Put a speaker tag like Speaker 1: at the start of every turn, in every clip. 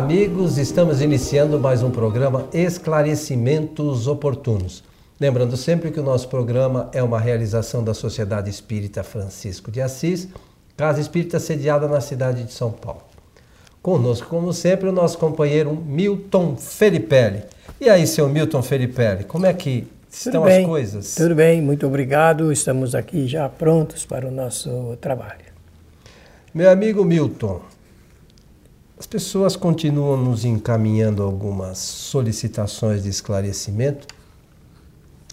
Speaker 1: amigos, estamos iniciando mais um programa Esclarecimentos Oportunos. Lembrando sempre que o nosso programa é uma realização da Sociedade Espírita Francisco de Assis, casa espírita sediada na cidade de São Paulo. Conosco, como sempre, o nosso companheiro Milton Felipelli. E aí, seu Milton Felipelli, como é que estão as coisas?
Speaker 2: Tudo bem, muito obrigado. Estamos aqui já prontos para o nosso trabalho.
Speaker 1: Meu amigo Milton, as pessoas continuam nos encaminhando algumas solicitações de esclarecimento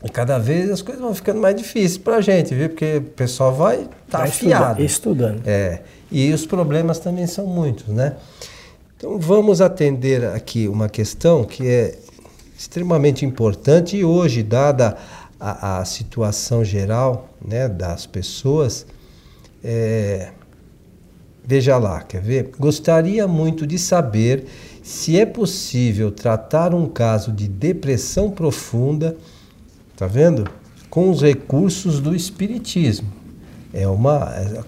Speaker 1: e cada vez as coisas vão ficando mais difíceis para a gente, viu? Porque o pessoal vai estar tá afiado.
Speaker 2: Estudando.
Speaker 1: É. E os problemas também são muitos, né? Então vamos atender aqui uma questão que é extremamente importante e hoje, dada a, a situação geral né, das pessoas, é, Veja lá, quer ver? Gostaria muito de saber se é possível tratar um caso de depressão profunda, tá vendo? Com os recursos do espiritismo. É uma é,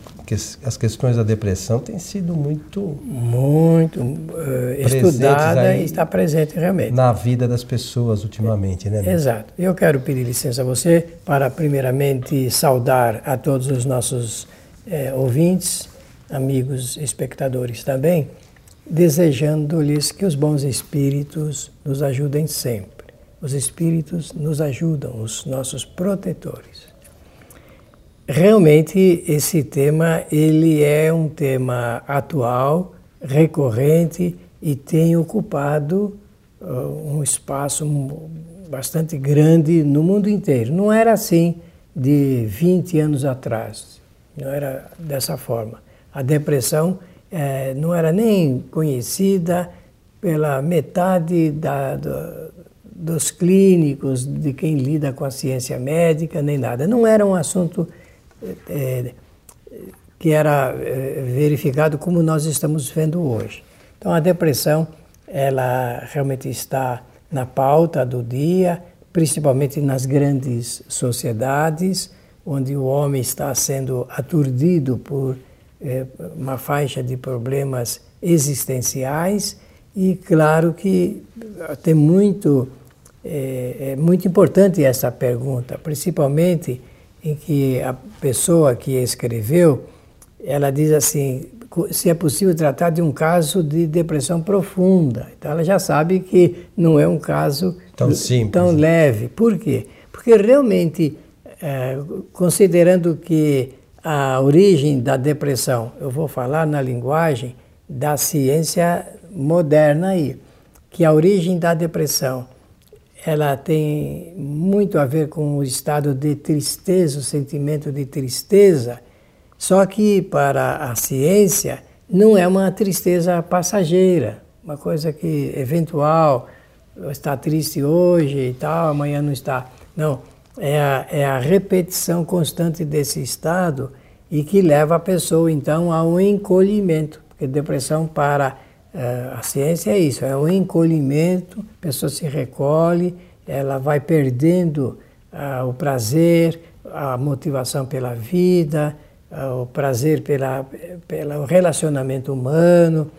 Speaker 1: as questões da depressão têm sido muito
Speaker 2: muito uh, estudada e está presente realmente
Speaker 1: na vida das pessoas ultimamente, né?
Speaker 2: Exato. Eu quero pedir licença a você para primeiramente saudar a todos os nossos eh, ouvintes amigos espectadores também, desejando-lhes que os bons espíritos nos ajudem sempre. Os espíritos nos ajudam, os nossos protetores. Realmente esse tema ele é um tema atual, recorrente e tem ocupado uh, um espaço bastante grande no mundo inteiro. Não era assim de 20 anos atrás, não era dessa forma. A depressão é, não era nem conhecida pela metade da, do, dos clínicos, de quem lida com a ciência médica, nem nada. Não era um assunto é, que era é, verificado como nós estamos vendo hoje. Então, a depressão, ela realmente está na pauta do dia, principalmente nas grandes sociedades, onde o homem está sendo aturdido por é, uma faixa de problemas existenciais e claro que tem muito é, é, muito importante essa pergunta, principalmente em que a pessoa que escreveu ela diz assim se é possível tratar de um caso de depressão profunda. Então ela já sabe que não é um caso
Speaker 1: tão simples,
Speaker 2: tão leve. Por quê? Porque realmente, é, considerando que a origem da depressão. Eu vou falar na linguagem da ciência moderna aí, que a origem da depressão ela tem muito a ver com o estado de tristeza, o sentimento de tristeza, só que para a ciência não é uma tristeza passageira, uma coisa que eventual, está triste hoje e tal, amanhã não está. Não, é a, é a repetição constante desse estado e que leva a pessoa então a um encolhimento, porque depressão para uh, a ciência é isso, é um encolhimento, a pessoa se recolhe, ela vai perdendo uh, o prazer, a motivação pela vida, uh, o prazer pela, pelo relacionamento humano,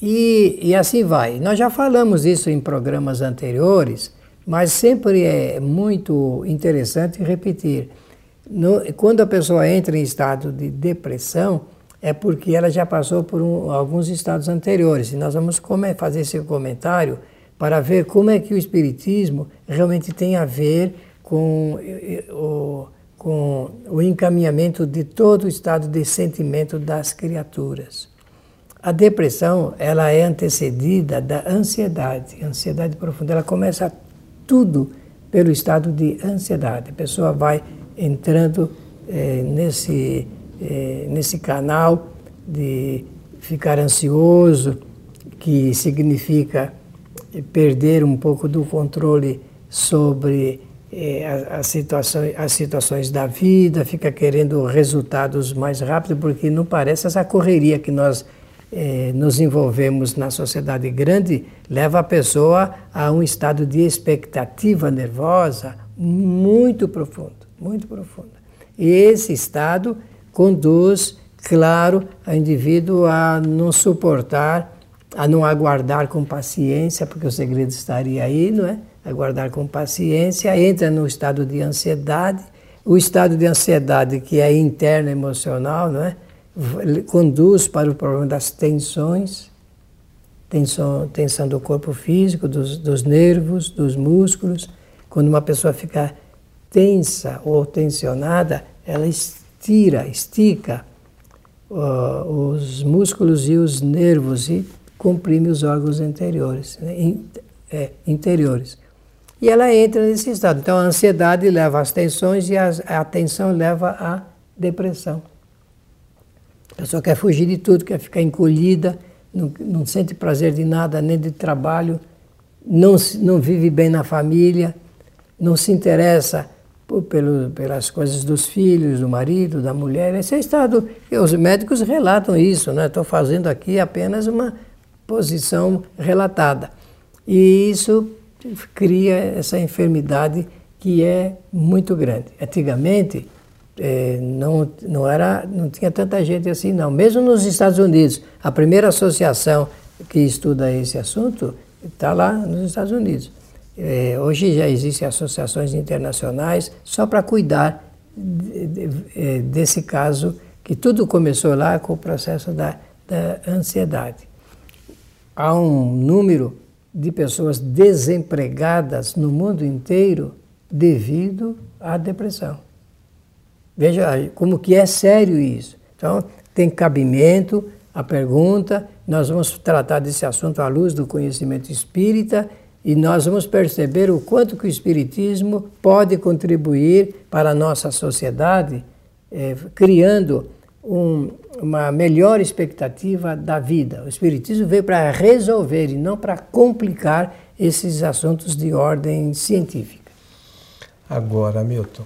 Speaker 2: e, e assim vai. Nós já falamos isso em programas anteriores, mas sempre é muito interessante repetir. No, quando a pessoa entra em estado de depressão, é porque ela já passou por um, alguns estados anteriores. E nós vamos fazer esse comentário para ver como é que o Espiritismo realmente tem a ver com o, com o encaminhamento de todo o estado de sentimento das criaturas. A depressão ela é antecedida da ansiedade, ansiedade profunda. Ela começa tudo pelo estado de ansiedade. A pessoa vai entrando é, nesse, é, nesse canal de ficar ansioso, que significa perder um pouco do controle sobre as, situações, as situações da vida, fica querendo resultados mais rápidos, porque não parece essa correria que nós é, nos envolvemos na sociedade grande leva a pessoa a um estado de expectativa nervosa muito profundo muito profunda. E esse estado conduz, claro, o indivíduo a não suportar a não aguardar com paciência, porque o segredo estaria aí, não é? Aguardar com paciência, entra no estado de ansiedade. O estado de ansiedade, que é interno emocional, não é? Conduz para o problema das tensões, tensão, tensão do corpo físico, dos, dos nervos, dos músculos. Quando uma pessoa fica tensa ou tensionada, ela estira, estica uh, os músculos e os nervos e comprime os órgãos interiores, né, in, é, interiores. E ela entra nesse estado. Então a ansiedade leva às tensões e a, a tensão leva à depressão. A pessoa quer fugir de tudo, quer ficar encolhida, não, não sente prazer de nada, nem de trabalho, não, não vive bem na família, não se interessa por, pelo, pelas coisas dos filhos, do marido, da mulher. Esse é estado. Os médicos relatam isso, né? Estou fazendo aqui apenas uma posição relatada. E isso cria essa enfermidade que é muito grande. Antigamente, é, não, não, era, não tinha tanta gente assim, não. Mesmo nos Estados Unidos, a primeira associação que estuda esse assunto está lá nos Estados Unidos. É, hoje já existem associações internacionais só para cuidar de, de, é, desse caso, que tudo começou lá com o processo da, da ansiedade. Há um número de pessoas desempregadas no mundo inteiro devido à depressão. Veja como que é sério isso. Então, tem cabimento a pergunta, nós vamos tratar desse assunto à luz do conhecimento espírita e nós vamos perceber o quanto que o Espiritismo pode contribuir para a nossa sociedade, é, criando um, uma melhor expectativa da vida. O Espiritismo veio para resolver e não para complicar esses assuntos de ordem científica.
Speaker 1: Agora, Milton,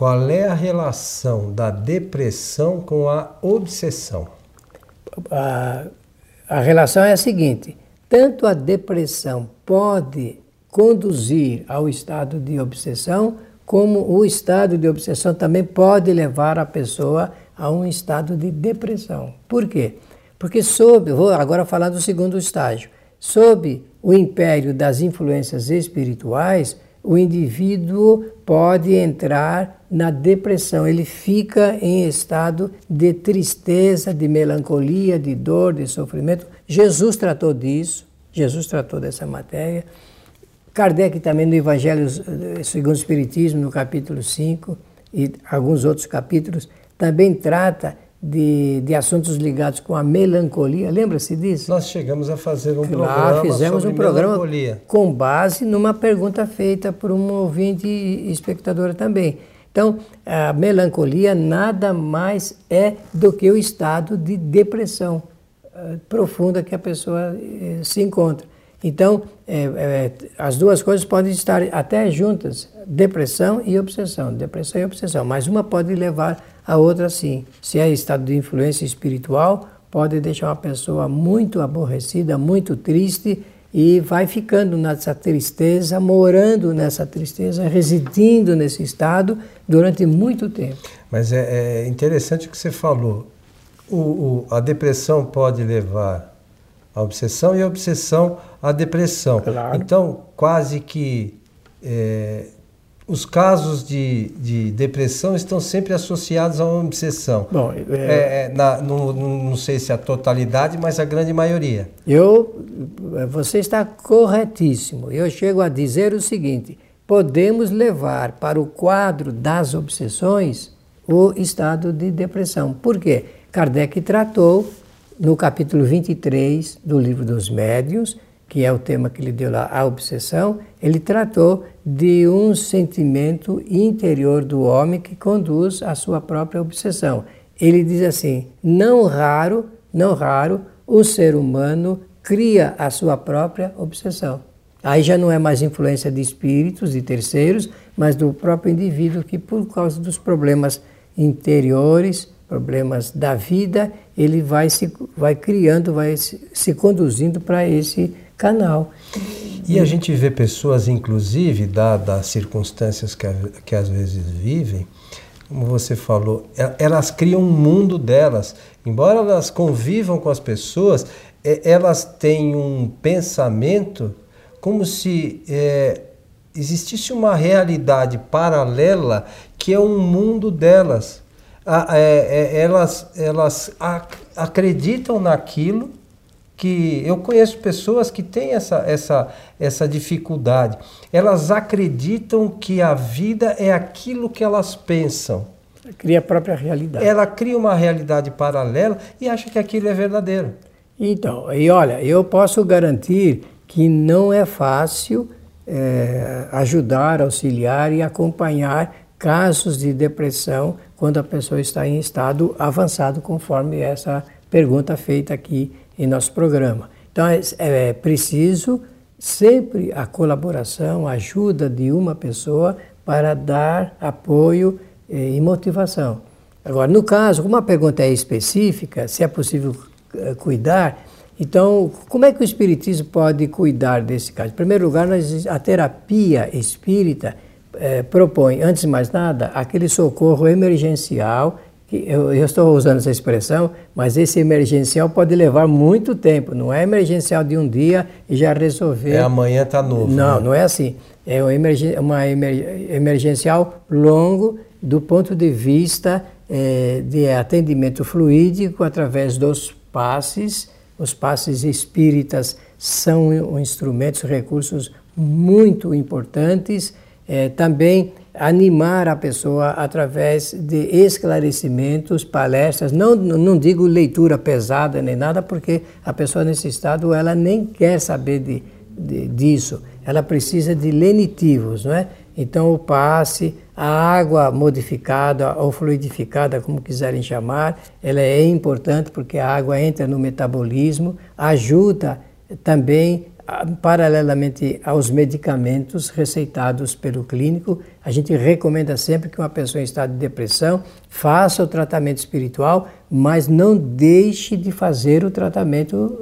Speaker 1: qual é a relação da depressão com a obsessão?
Speaker 2: A, a relação é a seguinte: tanto a depressão pode conduzir ao estado de obsessão, como o estado de obsessão também pode levar a pessoa a um estado de depressão. Por quê? Porque sob, vou agora falar do segundo estágio, sob o império das influências espirituais, o indivíduo pode entrar na depressão, ele fica em estado de tristeza, de melancolia, de dor, de sofrimento. Jesus tratou disso, Jesus tratou dessa matéria. Kardec também no Evangelho eh, segundo o Espiritismo, no capítulo 5 e alguns outros capítulos, também trata de, de assuntos ligados com a melancolia. Lembra-se disso?
Speaker 1: Nós chegamos a fazer um claro, programa
Speaker 2: fizemos
Speaker 1: sobre
Speaker 2: um programa
Speaker 1: melancolia.
Speaker 2: com base numa pergunta feita por um ouvinte e espectadora também. Então, a melancolia nada mais é do que o estado de depressão uh, profunda que a pessoa uh, se encontra. Então, é, é, as duas coisas podem estar até juntas, depressão e obsessão, depressão e obsessão, mas uma pode levar a outra sim. Se é estado de influência espiritual, pode deixar uma pessoa muito aborrecida, muito triste e vai ficando nessa tristeza, morando nessa tristeza, residindo nesse estado durante muito tempo.
Speaker 1: Mas é, é interessante o que você falou. O, o, a depressão pode levar à obsessão e a obsessão à depressão.
Speaker 2: Claro.
Speaker 1: Então, quase que é, os casos de, de depressão estão sempre associados a uma obsessão.
Speaker 2: Bom,
Speaker 1: é, é, é na, no, no, não sei se a totalidade, mas a grande maioria.
Speaker 2: Eu, você está corretíssimo. Eu chego a dizer o seguinte: podemos levar para o quadro das obsessões o estado de depressão. Por quê? Kardec tratou no capítulo 23 do livro dos Médiuns que é o tema que ele deu lá, a obsessão, ele tratou de um sentimento interior do homem que conduz à sua própria obsessão. Ele diz assim: não raro, não raro, o ser humano cria a sua própria obsessão. Aí já não é mais influência de espíritos, de terceiros, mas do próprio indivíduo que, por causa dos problemas interiores, problemas da vida, ele vai se vai criando, vai se, se conduzindo para esse canal.
Speaker 1: E a gente vê pessoas, inclusive, dadas as circunstâncias que, que às vezes vivem, como você falou, elas criam um mundo delas. Embora elas convivam com as pessoas, elas têm um pensamento como se é, existisse uma realidade paralela que é um mundo delas. É, é, elas elas acreditam naquilo que eu conheço pessoas que têm essa, essa, essa dificuldade. Elas acreditam que a vida é aquilo que elas pensam.
Speaker 2: Cria a própria realidade.
Speaker 1: Ela cria uma realidade paralela e acha que aquilo é verdadeiro.
Speaker 2: Então, e olha, eu posso garantir que não é fácil é, ajudar, auxiliar e acompanhar casos de depressão quando a pessoa está em estado avançado, conforme essa pergunta feita aqui em nosso programa. Então é, é preciso sempre a colaboração, a ajuda de uma pessoa para dar apoio eh, e motivação. Agora, no caso, como a pergunta é específica, se é possível eh, cuidar, então, como é que o Espiritismo pode cuidar desse caso? Em primeiro lugar, a terapia espírita eh, propõe, antes de mais nada, aquele socorro emergencial eu, eu, estou usando essa expressão, mas esse emergencial pode levar muito tempo. Não é emergencial de um dia e já resolver.
Speaker 1: É amanhã está novo.
Speaker 2: Não, né? não é assim. É uma, emergen uma emer emergencial longo do ponto de vista é, de atendimento fluídico através dos passes. Os passes espíritas são instrumentos, recursos muito importantes. É, também animar a pessoa através de esclarecimentos, palestras, não, não digo leitura pesada nem nada, porque a pessoa nesse estado ela nem quer saber de, de, disso, ela precisa de lenitivos, não é? Então o passe, a água modificada ou fluidificada, como quiserem chamar, ela é importante porque a água entra no metabolismo, ajuda também paralelamente aos medicamentos receitados pelo clínico, a gente recomenda sempre que uma pessoa em estado de depressão faça o tratamento espiritual, mas não deixe de fazer o tratamento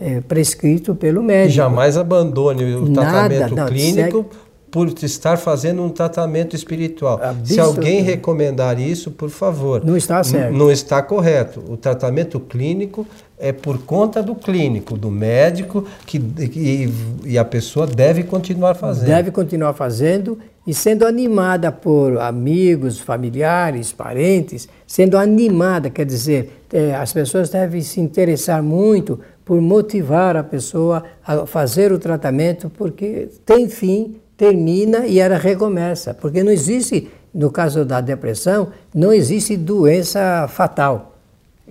Speaker 2: é, prescrito pelo médico. E
Speaker 1: jamais abandone o tratamento Nada, clínico. Segue por estar fazendo um tratamento espiritual. Se alguém recomendar isso, por favor.
Speaker 2: Não está certo.
Speaker 1: Não está correto. O tratamento clínico é por conta do clínico, do médico, que, e, e a pessoa deve continuar fazendo.
Speaker 2: Deve continuar fazendo e sendo animada por amigos, familiares, parentes, sendo animada, quer dizer, é, as pessoas devem se interessar muito por motivar a pessoa a fazer o tratamento, porque tem fim, termina e ela recomeça. Porque não existe, no caso da depressão, não existe doença fatal.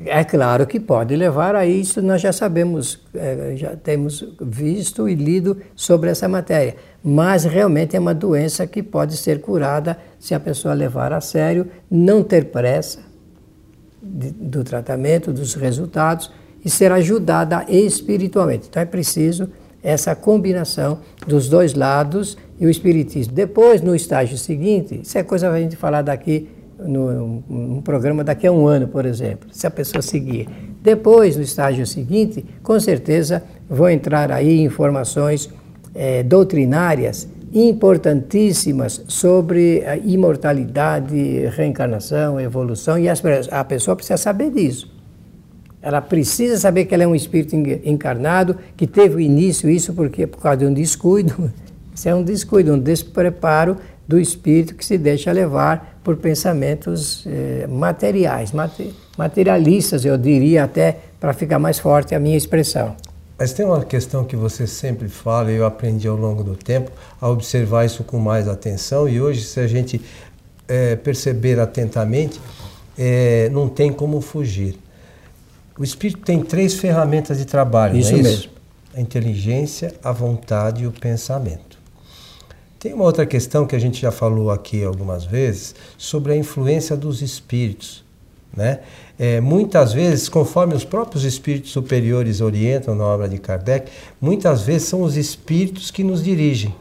Speaker 2: É claro que pode levar a isso, nós já sabemos, é, já temos visto e lido sobre essa matéria. Mas realmente é uma doença que pode ser curada se a pessoa levar a sério, não ter pressa do tratamento, dos resultados e ser ajudada espiritualmente. Então é preciso essa combinação dos dois lados e o Espiritismo. Depois, no estágio seguinte, isso é coisa a gente falar daqui num programa daqui a um ano, por exemplo, se a pessoa seguir. Depois, no estágio seguinte, com certeza vão entrar aí informações é, doutrinárias importantíssimas sobre a imortalidade, reencarnação, evolução, e as, a pessoa precisa saber disso. Ela precisa saber que ela é um espírito encarnado, que teve o início isso porque por causa de um descuido. Isso é um descuido, um despreparo do espírito que se deixa levar por pensamentos eh, materiais, materialistas, eu diria até, para ficar mais forte a minha expressão.
Speaker 1: Mas tem uma questão que você sempre fala, e eu aprendi ao longo do tempo a observar isso com mais atenção, e hoje, se a gente é, perceber atentamente, é, não tem como fugir. O espírito tem três ferramentas de trabalho,
Speaker 2: isso
Speaker 1: não é
Speaker 2: mesmo. Isso?
Speaker 1: A inteligência, a vontade e o pensamento. Tem uma outra questão que a gente já falou aqui algumas vezes sobre a influência dos espíritos. Né? É, muitas vezes, conforme os próprios espíritos superiores orientam na obra de Kardec, muitas vezes são os espíritos que nos dirigem.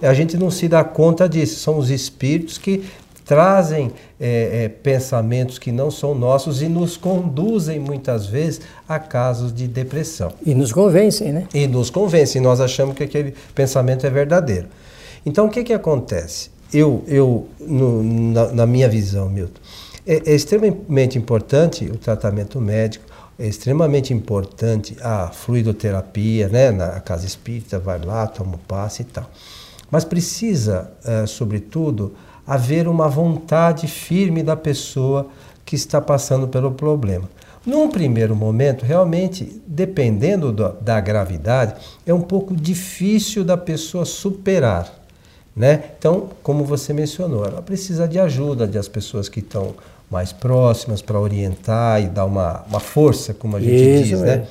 Speaker 1: A gente não se dá conta disso, são os espíritos que trazem é, é, pensamentos que não são nossos e nos conduzem muitas vezes a casos de depressão.
Speaker 2: E nos convencem, né?
Speaker 1: E nos convencem, nós achamos que aquele pensamento é verdadeiro. Então o que, que acontece? eu, eu no, na, na, minha visão, Milton, é, é extremamente importante o tratamento médico, é extremamente importante a fluidoterapia, né? Na casa espírita, vai lá, toma o passe e tal. Mas precisa, é, sobretudo, haver uma vontade firme da pessoa que está passando pelo problema. Num primeiro momento, realmente, dependendo do, da gravidade, é um pouco difícil da pessoa superar. Né? Então, como você mencionou, ela precisa de ajuda das pessoas que estão mais próximas para orientar e dar uma, uma força, como a gente Isso, diz. É. Né?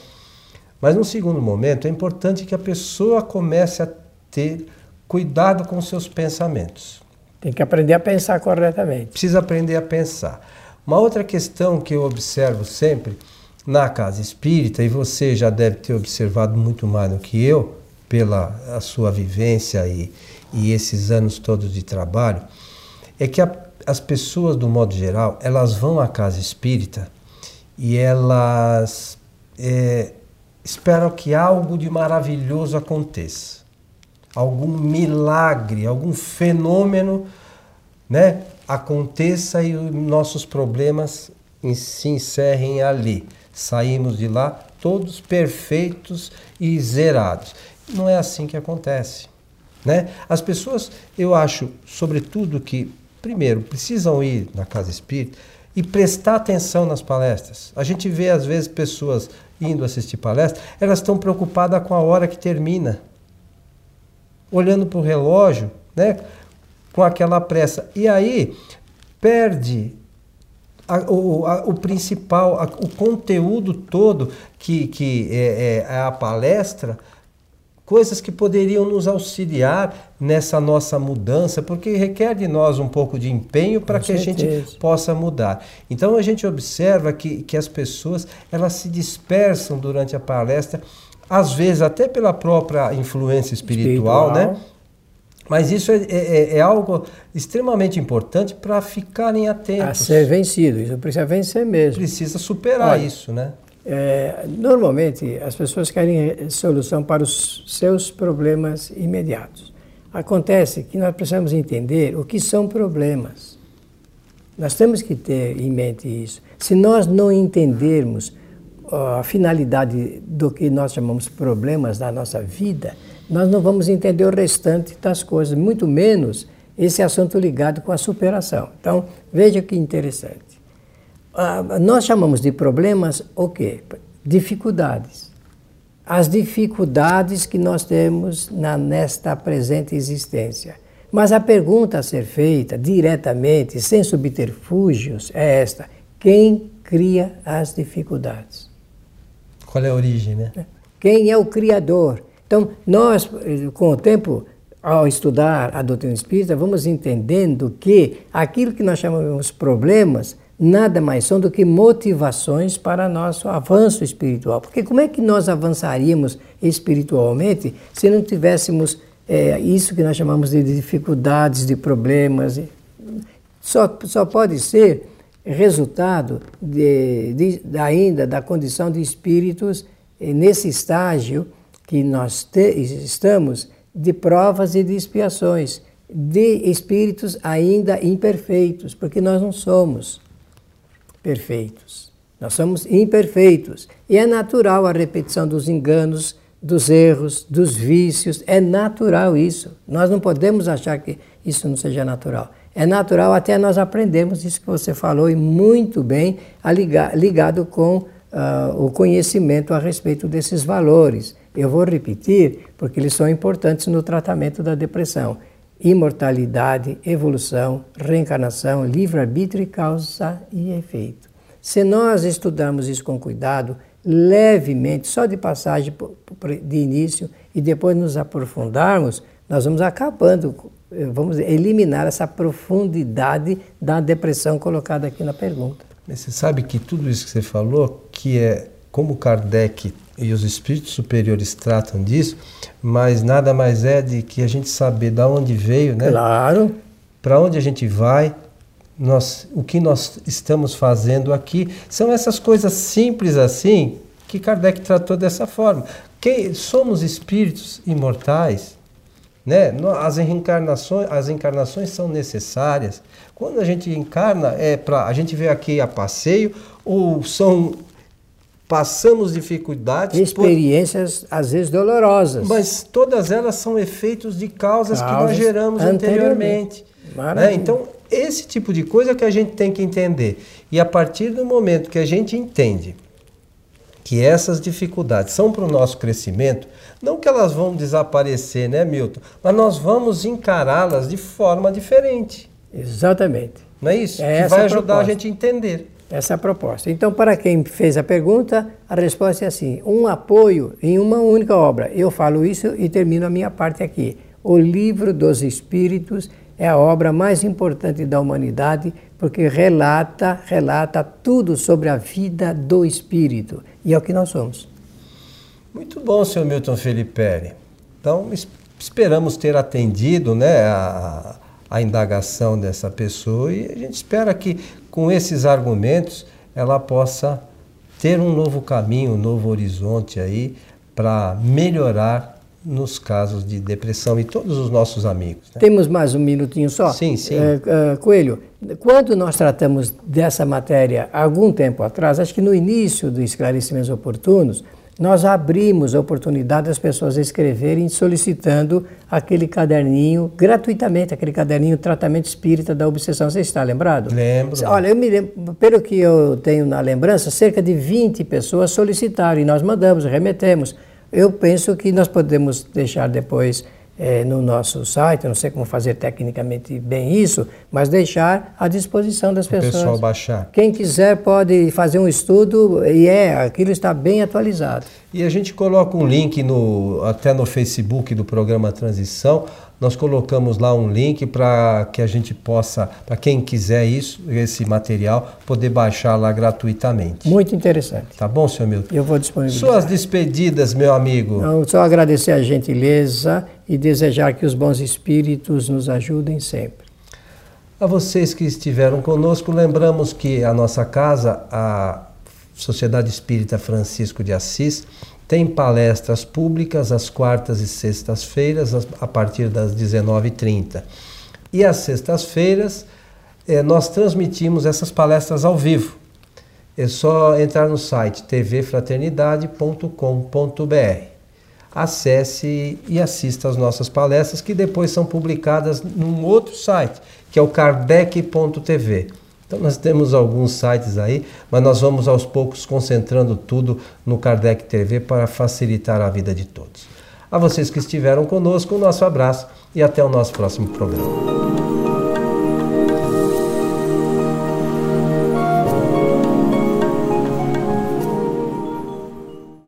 Speaker 1: Mas, num segundo momento, é importante que a pessoa comece a ter cuidado com seus pensamentos.
Speaker 2: Tem que aprender a pensar corretamente.
Speaker 1: Precisa aprender a pensar. Uma outra questão que eu observo sempre na casa espírita, e você já deve ter observado muito mais do que eu, pela a sua vivência e, e esses anos todos de trabalho, é que a, as pessoas, do modo geral, elas vão à casa espírita e elas é, esperam que algo de maravilhoso aconteça. Algum milagre, algum fenômeno né, aconteça e os nossos problemas se encerrem ali. Saímos de lá todos perfeitos e zerados. Não é assim que acontece. Né? As pessoas, eu acho, sobretudo, que, primeiro, precisam ir na casa espírita e prestar atenção nas palestras. A gente vê, às vezes, pessoas indo assistir palestras, elas estão preocupadas com a hora que termina. Olhando para o relógio, né? com aquela pressa. E aí perde a, o, a, o, principal, a, o conteúdo todo que, que é, é, a palestra, coisas que poderiam nos auxiliar nessa nossa mudança, porque requer de nós um pouco de empenho para que certeza. a gente possa mudar. Então a gente observa que, que as pessoas elas se dispersam durante a palestra, às vezes até pela própria influência espiritual, espiritual. né? Mas isso é, é, é, é algo extremamente importante para ficarem atentos.
Speaker 2: A ser vencido, isso precisa vencer mesmo.
Speaker 1: Precisa superar Olha, isso, né?
Speaker 2: É, normalmente as pessoas querem solução para os seus problemas imediatos. Acontece que nós precisamos entender o que são problemas. Nós temos que ter em mente isso. Se nós não entendermos a finalidade do que nós chamamos problemas da nossa vida, nós não vamos entender o restante das coisas, muito menos esse assunto ligado com a superação. Então, veja que interessante. Ah, nós chamamos de problemas o quê? Dificuldades. As dificuldades que nós temos na, nesta presente existência. Mas a pergunta a ser feita diretamente, sem subterfúgios, é esta: quem cria as dificuldades?
Speaker 1: Qual é a origem, né?
Speaker 2: Quem é o Criador? Então, nós, com o tempo, ao estudar a doutrina espírita, vamos entendendo que aquilo que nós chamamos de problemas nada mais são do que motivações para nosso avanço espiritual. Porque como é que nós avançaríamos espiritualmente se não tivéssemos é, isso que nós chamamos de dificuldades, de problemas? Só, só pode ser resultado de, de, ainda da condição de espíritos eh, nesse estágio que nós te, estamos de provas e de expiações, de espíritos ainda imperfeitos, porque nós não somos perfeitos. Nós somos imperfeitos. E é natural a repetição dos enganos, dos erros, dos vícios. É natural isso. Nós não podemos achar que isso não seja natural. É natural até nós aprendermos isso que você falou e muito bem ligado com uh, o conhecimento a respeito desses valores. Eu vou repetir porque eles são importantes no tratamento da depressão. Imortalidade, evolução, reencarnação, livre-arbítrio causa e efeito. Se nós estudarmos isso com cuidado, levemente, só de passagem de início e depois nos aprofundarmos, nós vamos acabando, vamos eliminar essa profundidade da depressão colocada aqui na pergunta.
Speaker 1: Você sabe que tudo isso que você falou, que é como Kardec e os espíritos superiores tratam disso, mas nada mais é de que a gente saber de onde veio, né?
Speaker 2: Claro.
Speaker 1: Para onde a gente vai, nós, o que nós estamos fazendo aqui. São essas coisas simples assim que Kardec tratou dessa forma. Que somos espíritos imortais, Né? As reencarnações, as encarnações são necessárias. Quando a gente encarna, é para a gente veio aqui a passeio ou são passamos dificuldades.
Speaker 2: Experiências, por... às vezes, dolorosas.
Speaker 1: Mas todas elas são efeitos de causas, causas que nós geramos anteriormente. anteriormente né? Então, esse tipo de coisa que a gente tem que entender. E a partir do momento que a gente entende que essas dificuldades são para o nosso crescimento, não que elas vão desaparecer, né, Milton? Mas nós vamos encará-las de forma diferente.
Speaker 2: Exatamente.
Speaker 1: Não é isso? É que vai ajudar a, a gente a entender.
Speaker 2: Essa é a proposta. Então, para quem fez a pergunta, a resposta é assim: um apoio em uma única obra. Eu falo isso e termino a minha parte aqui. O Livro dos Espíritos é a obra mais importante da humanidade porque relata, relata tudo sobre a vida do espírito e é o que nós somos.
Speaker 1: Muito bom, senhor Milton Felipe. Então, esperamos ter atendido né, a, a indagação dessa pessoa e a gente espera que com esses argumentos, ela possa ter um novo caminho, um novo horizonte aí para melhorar nos casos de depressão e todos os nossos amigos.
Speaker 2: Né? Temos mais um minutinho só?
Speaker 1: Sim, sim.
Speaker 2: É, Coelho, quando nós tratamos dessa matéria algum tempo atrás, acho que no início do Esclarecimentos Oportunos, nós abrimos a oportunidade das pessoas escreverem solicitando aquele caderninho gratuitamente, aquele caderninho Tratamento Espírita da Obsessão. Você está lembrado?
Speaker 1: Lembro.
Speaker 2: Olha, eu me lembro, pelo que eu tenho na lembrança, cerca de 20 pessoas solicitaram e nós mandamos, remetemos. Eu penso que nós podemos deixar depois é, no nosso site, não sei como fazer tecnicamente bem isso, mas deixar à disposição das o pessoas.
Speaker 1: pessoal baixar.
Speaker 2: Quem quiser pode fazer um estudo e é, aquilo está bem atualizado.
Speaker 1: E a gente coloca um link no, até no Facebook do programa Transição. Nós colocamos lá um link para que a gente possa, para quem quiser isso, esse material, poder baixar lá gratuitamente.
Speaker 2: Muito interessante.
Speaker 1: Tá bom, senhor Milton?
Speaker 2: Eu vou disponibilizar.
Speaker 1: Suas despedidas, meu amigo.
Speaker 2: Não, só agradecer a gentileza e desejar que os bons espíritos nos ajudem sempre.
Speaker 1: A vocês que estiveram conosco, lembramos que a nossa casa, a Sociedade Espírita Francisco de Assis, tem palestras públicas às quartas e sextas-feiras, a partir das 19h30. E às sextas-feiras, eh, nós transmitimos essas palestras ao vivo. É só entrar no site tvfraternidade.com.br. Acesse e assista às nossas palestras, que depois são publicadas num outro site, que é o kardec.tv. Então nós temos alguns sites aí, mas nós vamos aos poucos concentrando tudo no Kardec TV para facilitar a vida de todos. A vocês que estiveram conosco, o nosso abraço e até o nosso próximo programa.